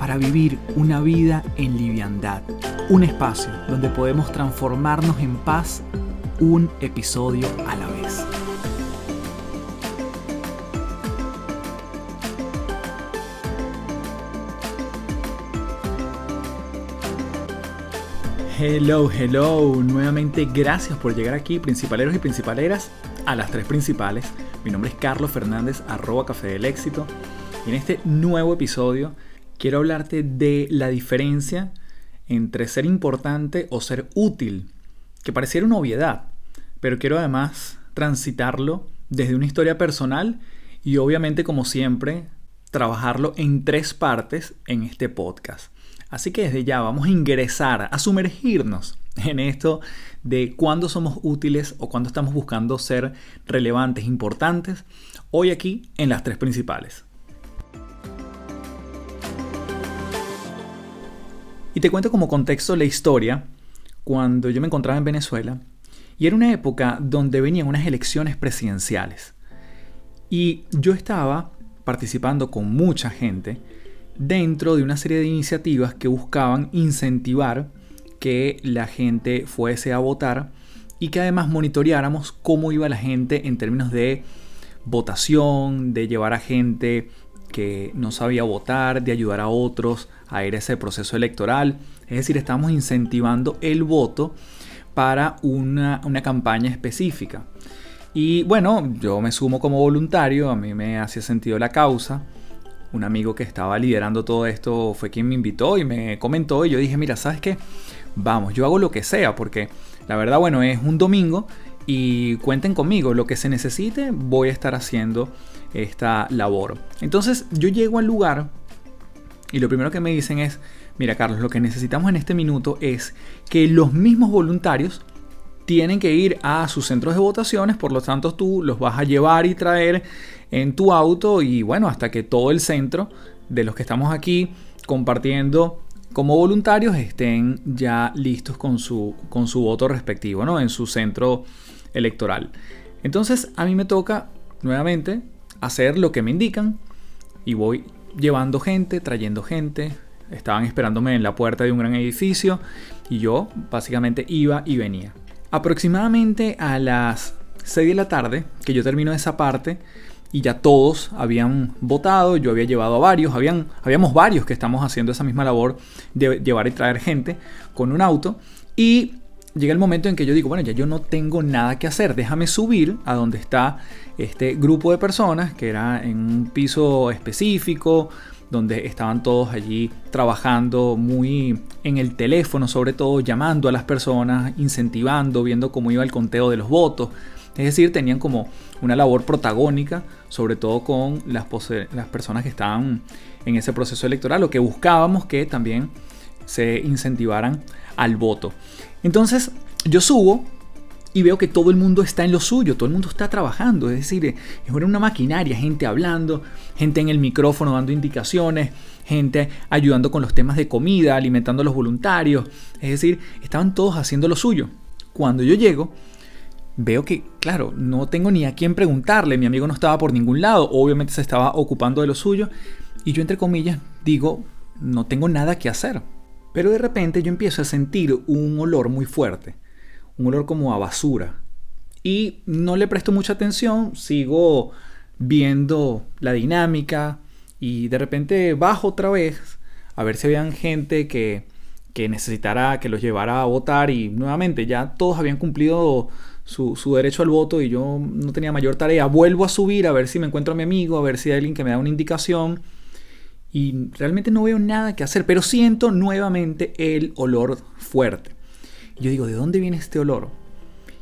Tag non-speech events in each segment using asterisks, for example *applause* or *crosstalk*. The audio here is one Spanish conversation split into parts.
para vivir una vida en liviandad. Un espacio donde podemos transformarnos en paz un episodio a la vez. Hello, hello. Nuevamente gracias por llegar aquí, principaleros y principaleras, a las tres principales. Mi nombre es Carlos Fernández, arroba Café del Éxito. Y en este nuevo episodio quiero hablarte de la diferencia entre ser importante o ser útil, que pareciera una obviedad, pero quiero además transitarlo desde una historia personal y obviamente como siempre trabajarlo en tres partes en este podcast. Así que desde ya vamos a ingresar, a sumergirnos en esto de cuándo somos útiles o cuándo estamos buscando ser relevantes, importantes, hoy aquí en las tres principales. Te cuento como contexto la historia cuando yo me encontraba en Venezuela y era una época donde venían unas elecciones presidenciales. Y yo estaba participando con mucha gente dentro de una serie de iniciativas que buscaban incentivar que la gente fuese a votar y que además monitoreáramos cómo iba la gente en términos de votación, de llevar a gente que no sabía votar, de ayudar a otros a ir a ese proceso electoral. Es decir, estamos incentivando el voto para una, campaña específica. Y bueno, yo me sumo como voluntario, a mí me hacía sentido la causa. Un amigo que estaba liderando todo esto fue quien me invitó y me comentó y yo dije, mira, ¿sabes qué? Vamos, yo hago lo que sea porque la verdad, bueno, es un domingo y cuenten conmigo, lo que se necesite voy a estar haciendo esta labor. Entonces yo llego al lugar y lo primero que me dicen es, mira Carlos, lo que necesitamos en este minuto es que los mismos voluntarios tienen que ir a sus centros de votaciones, por lo tanto tú los vas a llevar y traer en tu auto y bueno, hasta que todo el centro de los que estamos aquí compartiendo como voluntarios estén ya listos con su, con su voto respectivo, ¿no? En su centro electoral. Entonces a mí me toca nuevamente hacer lo que me indican y voy llevando gente, trayendo gente. Estaban esperándome en la puerta de un gran edificio y yo básicamente iba y venía. Aproximadamente a las 6 de la tarde, que yo termino esa parte, y ya todos habían votado, yo había llevado a varios, habíamos varios que estamos haciendo esa misma labor de llevar y traer gente con un auto, y llega el momento en que yo digo, bueno, ya yo no tengo nada que hacer, déjame subir a donde está este grupo de personas, que era en un piso específico, donde estaban todos allí trabajando muy en el teléfono, sobre todo llamando a las personas, incentivando, viendo cómo iba el conteo de los votos. Es decir, tenían como una labor protagónica, sobre todo con las, las personas que estaban en ese proceso electoral, lo que buscábamos que también se incentivaran al voto. Entonces yo subo y veo que todo el mundo está en lo suyo, todo el mundo está trabajando, es decir, es una maquinaria, gente hablando, gente en el micrófono dando indicaciones, gente ayudando con los temas de comida, alimentando a los voluntarios, es decir, estaban todos haciendo lo suyo. Cuando yo llego, veo que, claro, no tengo ni a quién preguntarle, mi amigo no estaba por ningún lado, obviamente se estaba ocupando de lo suyo, y yo entre comillas digo, no tengo nada que hacer. Pero de repente yo empiezo a sentir un olor muy fuerte, un olor como a basura. Y no le presto mucha atención, sigo viendo la dinámica y de repente bajo otra vez a ver si habían gente que, que necesitara que los llevara a votar y nuevamente ya todos habían cumplido su, su, derecho al voto y yo no tenía mayor tarea. Vuelvo a subir a ver si me encuentro a mi amigo, a ver si hay alguien que me da una indicación y realmente no veo nada que hacer, pero siento nuevamente el olor fuerte. Yo digo, ¿de dónde viene este olor?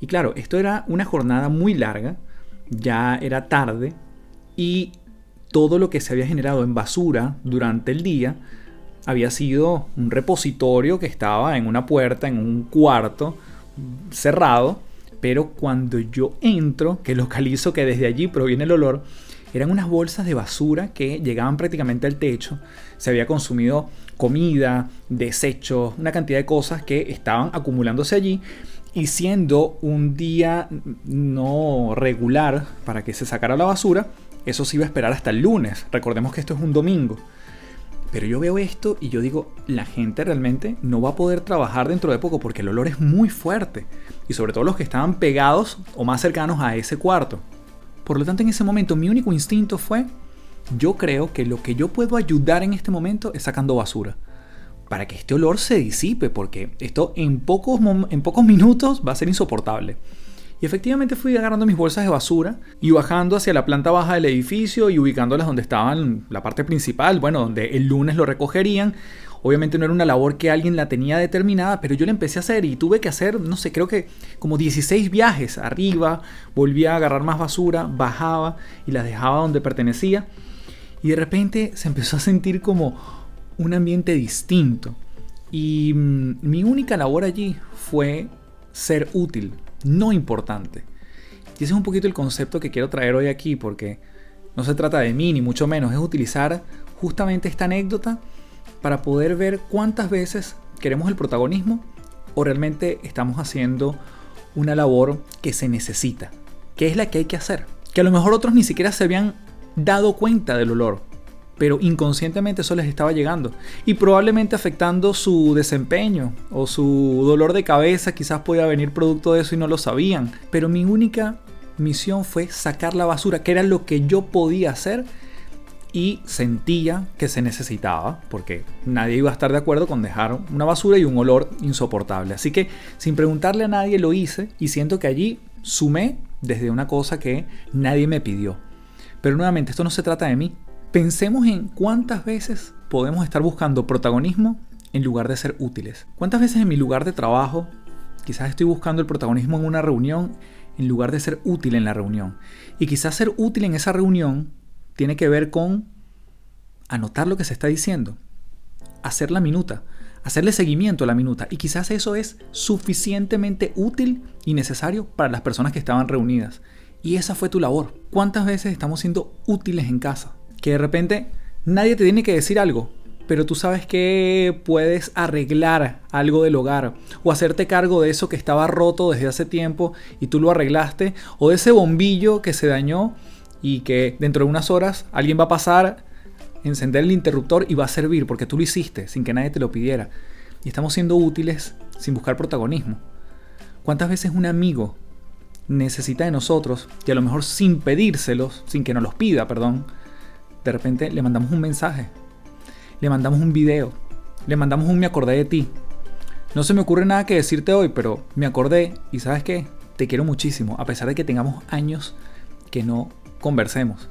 Y claro, esto era una jornada muy larga, ya era tarde y todo lo que se había generado en basura durante el día había sido un repositorio que estaba en una puerta, en un cuarto cerrado, pero cuando yo entro, que localizo que desde allí proviene el olor, eran unas bolsas de basura que llegaban prácticamente al techo. Se había consumido comida, desechos, una cantidad de cosas que estaban acumulándose allí. Y siendo un día no regular para que se sacara la basura, eso se iba a esperar hasta el lunes. Recordemos que esto es un domingo. Pero yo veo esto y yo digo, la gente realmente no va a poder trabajar dentro de poco porque el olor es muy fuerte. Y sobre todo los que estaban pegados o más cercanos a ese cuarto. Por lo tanto, en ese momento mi único instinto fue, yo creo que lo que yo puedo ayudar en este momento es sacando basura. Para que este olor se disipe, porque esto en pocos, en pocos minutos va a ser insoportable. Y efectivamente fui agarrando mis bolsas de basura y bajando hacia la planta baja del edificio y ubicándolas donde estaban la parte principal, bueno, donde el lunes lo recogerían. Obviamente no era una labor que alguien la tenía determinada, pero yo la empecé a hacer y tuve que hacer, no sé, creo que como 16 viajes arriba, volvía a agarrar más basura, bajaba y las dejaba donde pertenecía. Y de repente se empezó a sentir como un ambiente distinto. Y mm, mi única labor allí fue ser útil, no importante. Y ese es un poquito el concepto que quiero traer hoy aquí, porque no se trata de mí, ni mucho menos, es utilizar justamente esta anécdota para poder ver cuántas veces queremos el protagonismo o realmente estamos haciendo una labor que se necesita, que es la que hay que hacer. Que a lo mejor otros ni siquiera se habían dado cuenta del olor, pero inconscientemente eso les estaba llegando y probablemente afectando su desempeño o su dolor de cabeza quizás podía venir producto de eso y no lo sabían. Pero mi única misión fue sacar la basura, que era lo que yo podía hacer y sentía que se necesitaba, porque nadie iba a estar de acuerdo con dejar una basura y un olor insoportable. Así que sin preguntarle a nadie lo hice y siento que allí sumé desde una cosa que nadie me pidió. Pero nuevamente, esto no se trata de mí, Pensemos en cuántas veces podemos estar buscando protagonismo en lugar de ser útiles. ¿Cuántas veces en mi lugar de trabajo quizás estoy buscando el protagonismo en una reunión en lugar de ser útil en la reunión? Y quizás ser útil en esa reunión tiene que ver con anotar lo que se está diciendo, hacer la minuta, hacerle seguimiento a la minuta. Y quizás eso es suficientemente útil y necesario para las personas que estaban reunidas. Y esa fue tu labor. ¿Cuántas veces estamos siendo útiles en casa? que de repente nadie te tiene que decir algo, pero tú sabes que puedes arreglar algo del hogar o hacerte cargo de eso que estaba roto desde hace tiempo y tú lo arreglaste o de ese bombillo que se dañó y que dentro de unas horas alguien va a pasar, encender el interruptor y va a servir porque tú lo hiciste sin que nadie te lo pidiera. Y estamos siendo útiles sin buscar protagonismo. ¿Cuántas veces un amigo necesita de nosotros y a lo mejor sin pedírselos, sin que nos los pida, perdón, de repente le mandamos un mensaje, le mandamos un video, le mandamos un me acordé de ti. No se me ocurre nada que decirte hoy, pero me acordé y sabes qué, te quiero muchísimo, a pesar de que tengamos años que no conversemos.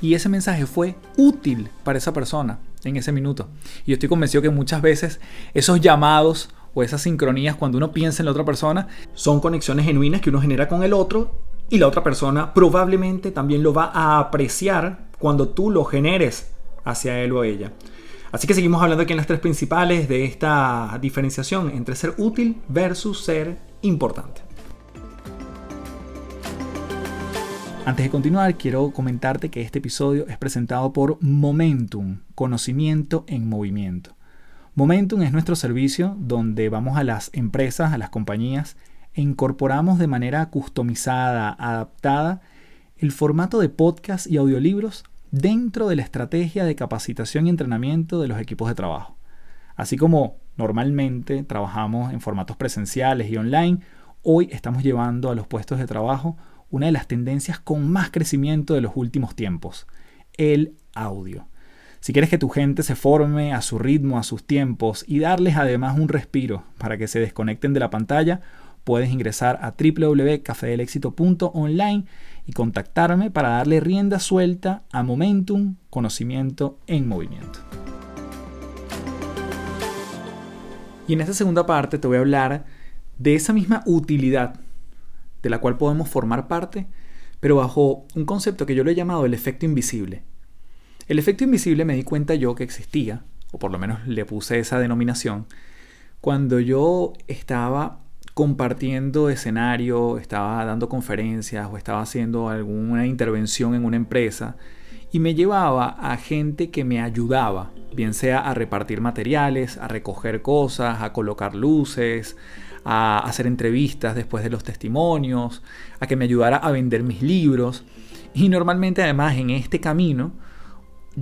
Y ese mensaje fue útil para esa persona en ese minuto. Y yo estoy convencido que muchas veces esos llamados o esas sincronías cuando uno piensa en la otra persona son conexiones genuinas que uno genera con el otro y la otra persona probablemente también lo va a apreciar cuando tú lo generes hacia él o ella. Así que seguimos hablando aquí en las tres principales de esta diferenciación entre ser útil versus ser importante. Antes de continuar, quiero comentarte que este episodio es presentado por Momentum, conocimiento en movimiento. Momentum es nuestro servicio donde vamos a las empresas, a las compañías e incorporamos de manera customizada, adaptada, el formato de podcast y audiolibros dentro de la estrategia de capacitación y entrenamiento de los equipos de trabajo. Así como normalmente trabajamos en formatos presenciales y online, hoy estamos llevando a los puestos de trabajo una de las tendencias con más crecimiento de los últimos tiempos, el audio. Si quieres que tu gente se forme a su ritmo, a sus tiempos y darles además un respiro para que se desconecten de la pantalla, puedes ingresar a www.cafedelexito.online y contactarme para darle rienda suelta a Momentum Conocimiento en Movimiento. Y en esta segunda parte te voy a hablar de esa misma utilidad de la cual podemos formar parte, pero bajo un concepto que yo lo he llamado el efecto invisible. El efecto invisible me di cuenta yo que existía o por lo menos le puse esa denominación, cuando yo estaba compartiendo escenario, estaba dando conferencias o estaba haciendo alguna intervención en una empresa y me llevaba a gente que me ayudaba, bien sea a repartir materiales, a recoger cosas, a colocar luces, a hacer entrevistas después de los testimonios, a que me ayudara a vender mis libros. Y normalmente además en este camino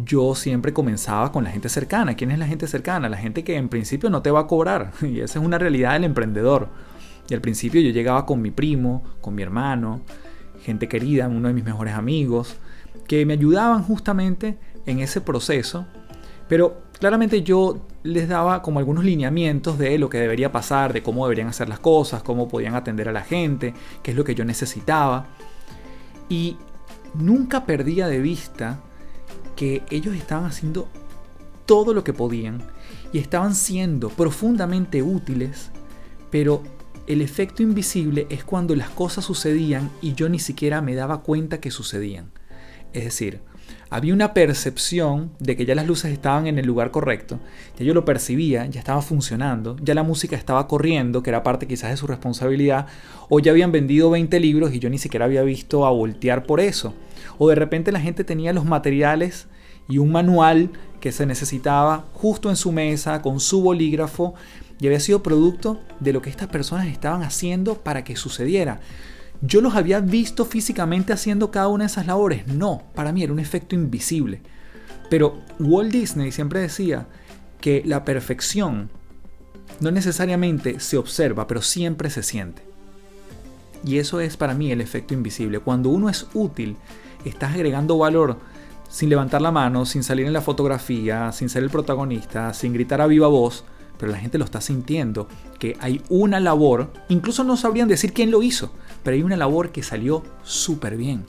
yo siempre comenzaba con la gente cercana. ¿Quién es la gente cercana? La gente que en principio no te va a cobrar. *laughs* Y esa es una realidad del emprendedor. Y al principio yo llegaba con mi primo, con mi hermano, gente querida, uno de mis mejores amigos, que me ayudaban justamente en ese proceso. Pero claramente yo les daba como algunos lineamientos de lo que debería pasar, de cómo deberían hacer las cosas, cómo podían atender a la gente, qué es lo que yo necesitaba. Y nunca perdía de vista que ellos estaban haciendo todo lo que podían y estaban siendo profundamente útiles, pero el efecto invisible es cuando las cosas sucedían y yo ni siquiera me daba cuenta que sucedían. Es decir, había una percepción de que ya las luces estaban en el lugar correcto, ya yo lo percibía, ya estaba funcionando, ya la música estaba corriendo, que era parte quizás de su responsabilidad, o ya habían vendido 20 libros y yo ni siquiera había visto a voltear por eso o de repente la gente tenía los materiales y un manual que se necesitaba justo en su mesa con su bolígrafo y había sido producto de lo que estas personas estaban haciendo para que sucediera. ¿Yo los había visto físicamente haciendo cada una de esas labores? No, para mí era un efecto invisible. Pero Walt Disney siempre decía que la perfección no necesariamente se observa, pero siempre se siente. Y eso es para mí el efecto invisible. Cuando uno es útil, estás agregando valor sin levantar la mano, sin salir en la fotografía, sin ser el protagonista, sin gritar a viva voz, pero la gente lo está sintiendo, que hay una labor, incluso no sabrían decir quién lo hizo, pero hay una labor que salió súper bien,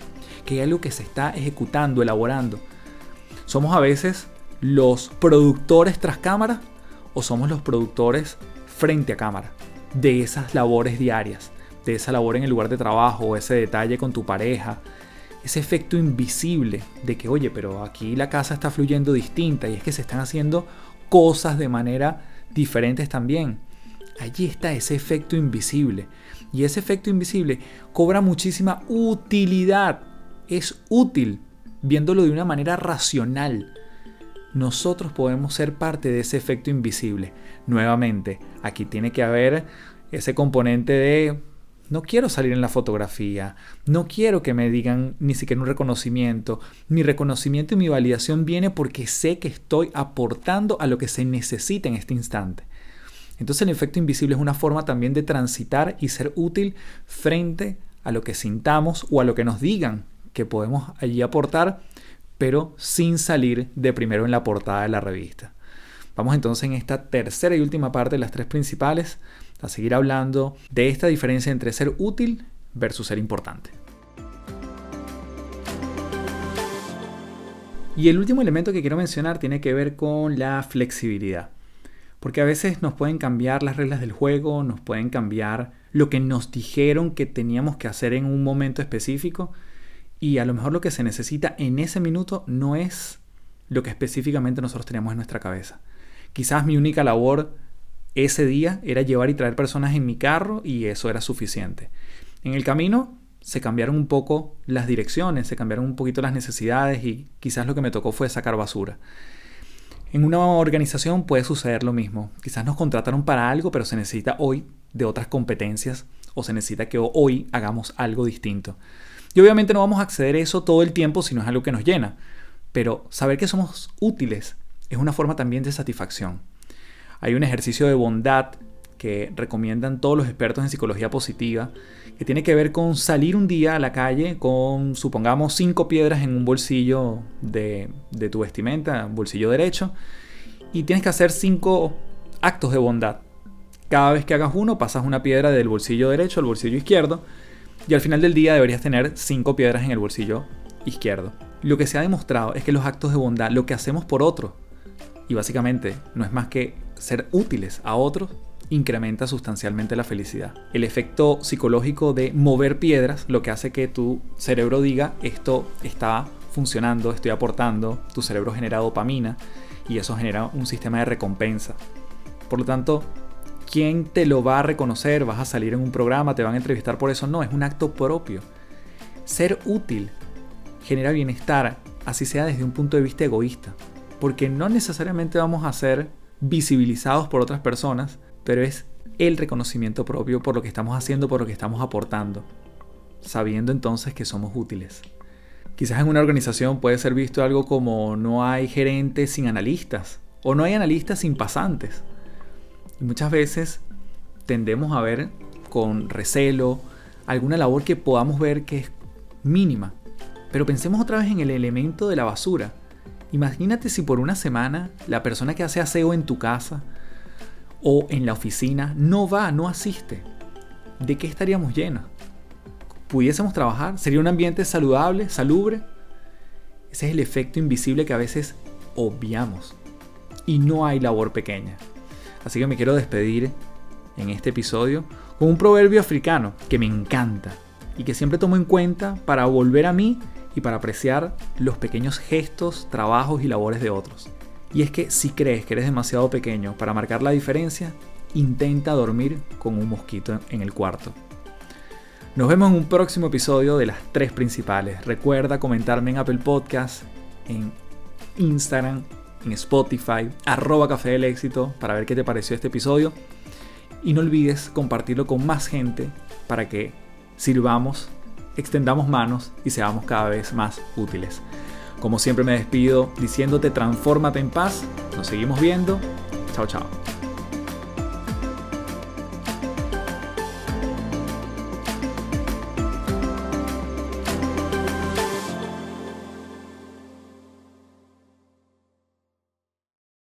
que hay algo que se está ejecutando, elaborando. Somos a veces los productores tras cámara o somos los productores frente a cámara de esas labores diarias, de esa labor en el lugar de trabajo, ese detalle con tu pareja, ese efecto invisible de que, oye, pero aquí la casa está fluyendo distinta y es que se están haciendo cosas de manera diferentes también. Allí está ese efecto invisible. Y ese efecto invisible cobra muchísima utilidad. Es útil viéndolo de una manera racional. Nosotros podemos ser parte de ese efecto invisible. Nuevamente, aquí tiene que haber ese componente de no quiero salir en la fotografía, no quiero que me digan ni siquiera un reconocimiento. Mi reconocimiento y mi validación viene porque sé que estoy aportando a lo que se necesita en este instante. Entonces el efecto invisible es una forma también de transitar y ser útil frente a lo que sintamos o a lo que nos digan que podemos allí aportar, pero sin salir de primero en la portada de la revista. Vamos entonces en esta tercera y última parte de las tres principales a seguir hablando de esta diferencia entre ser útil versus ser importante. Y el último elemento que quiero mencionar tiene que ver con la flexibilidad. Porque a veces nos pueden cambiar las reglas del juego, nos pueden cambiar lo que nos dijeron que teníamos que hacer en un momento específico y a lo mejor lo que se necesita en ese minuto no es lo que específicamente nosotros teníamos en nuestra cabeza. Quizás mi única labor ese día era llevar y traer personas en mi carro y eso era suficiente. En el camino se cambiaron un poco las direcciones, se cambiaron un poquito las necesidades y quizás lo que me tocó fue sacar basura. En una organización puede suceder lo mismo. Quizás nos contrataron para algo, pero se necesita hoy de otras competencias o se necesita que hoy hagamos algo distinto. Y obviamente no vamos a acceder a eso todo el tiempo si no es algo que nos llena, pero saber que somos útiles es una forma también de satisfacción. Hay un ejercicio de bondad que recomiendan todos los expertos en psicología positiva, que tiene que ver con salir un día a la calle con, supongamos, cinco piedras en un bolsillo de, tu vestimenta, bolsillo derecho, y tienes que hacer cinco actos de bondad. Cada vez que hagas uno, pasas una piedra del bolsillo derecho al bolsillo izquierdo, y al final del día deberías tener cinco piedras en el bolsillo izquierdo. Lo que se ha demostrado es que los actos de bondad, lo que hacemos por otro, y básicamente no es más que ser útiles a otros, incrementa sustancialmente la felicidad. El efecto psicológico de mover piedras, lo que hace que tu cerebro diga esto está funcionando, estoy aportando, tu cerebro genera dopamina y eso genera un sistema de recompensa. Por lo tanto, ¿quién te lo va a reconocer? ¿Vas a salir en un programa? ¿Te van a entrevistar por eso? No, es un acto propio. Ser útil genera bienestar, así sea desde un punto de vista egoísta, porque no necesariamente vamos a ser visibilizados por otras personas, pero es el reconocimiento propio por lo que estamos haciendo, por lo que estamos aportando, sabiendo entonces que somos útiles. Quizás en una organización puede ser visto algo como no hay gerentes sin analistas o no hay analistas sin pasantes. Y muchas veces tendemos a ver con recelo alguna labor que podamos ver que es mínima. Pero pensemos otra vez en el elemento de la basura. Imagínate si por una semana la persona que hace aseo en tu casa o en la oficina no va, no asiste. ¿De qué estaríamos llenos? ¿Pudiésemos trabajar? ¿Sería un ambiente saludable, salubre? Ese es el efecto invisible que a veces obviamos. Y no hay labor pequeña. Así que me quiero despedir en este episodio con un proverbio africano que me encanta y que siempre tomo en cuenta para volver a mí y para apreciar los pequeños gestos, trabajos y labores de otros. Y es que si crees que eres demasiado pequeño para marcar la diferencia, intenta dormir con un mosquito en el cuarto. Nos vemos en un próximo episodio de las tres principales. Recuerda comentarme en Apple Podcast, en Instagram, en Spotify, arroba Café del Éxito para ver qué te pareció este episodio. Y no olvides compartirlo con más gente para que sirvamos, extendamos manos y seamos cada vez más útiles. Como siempre me despido diciéndote transfórmate en paz. Nos seguimos viendo. Chao, chao.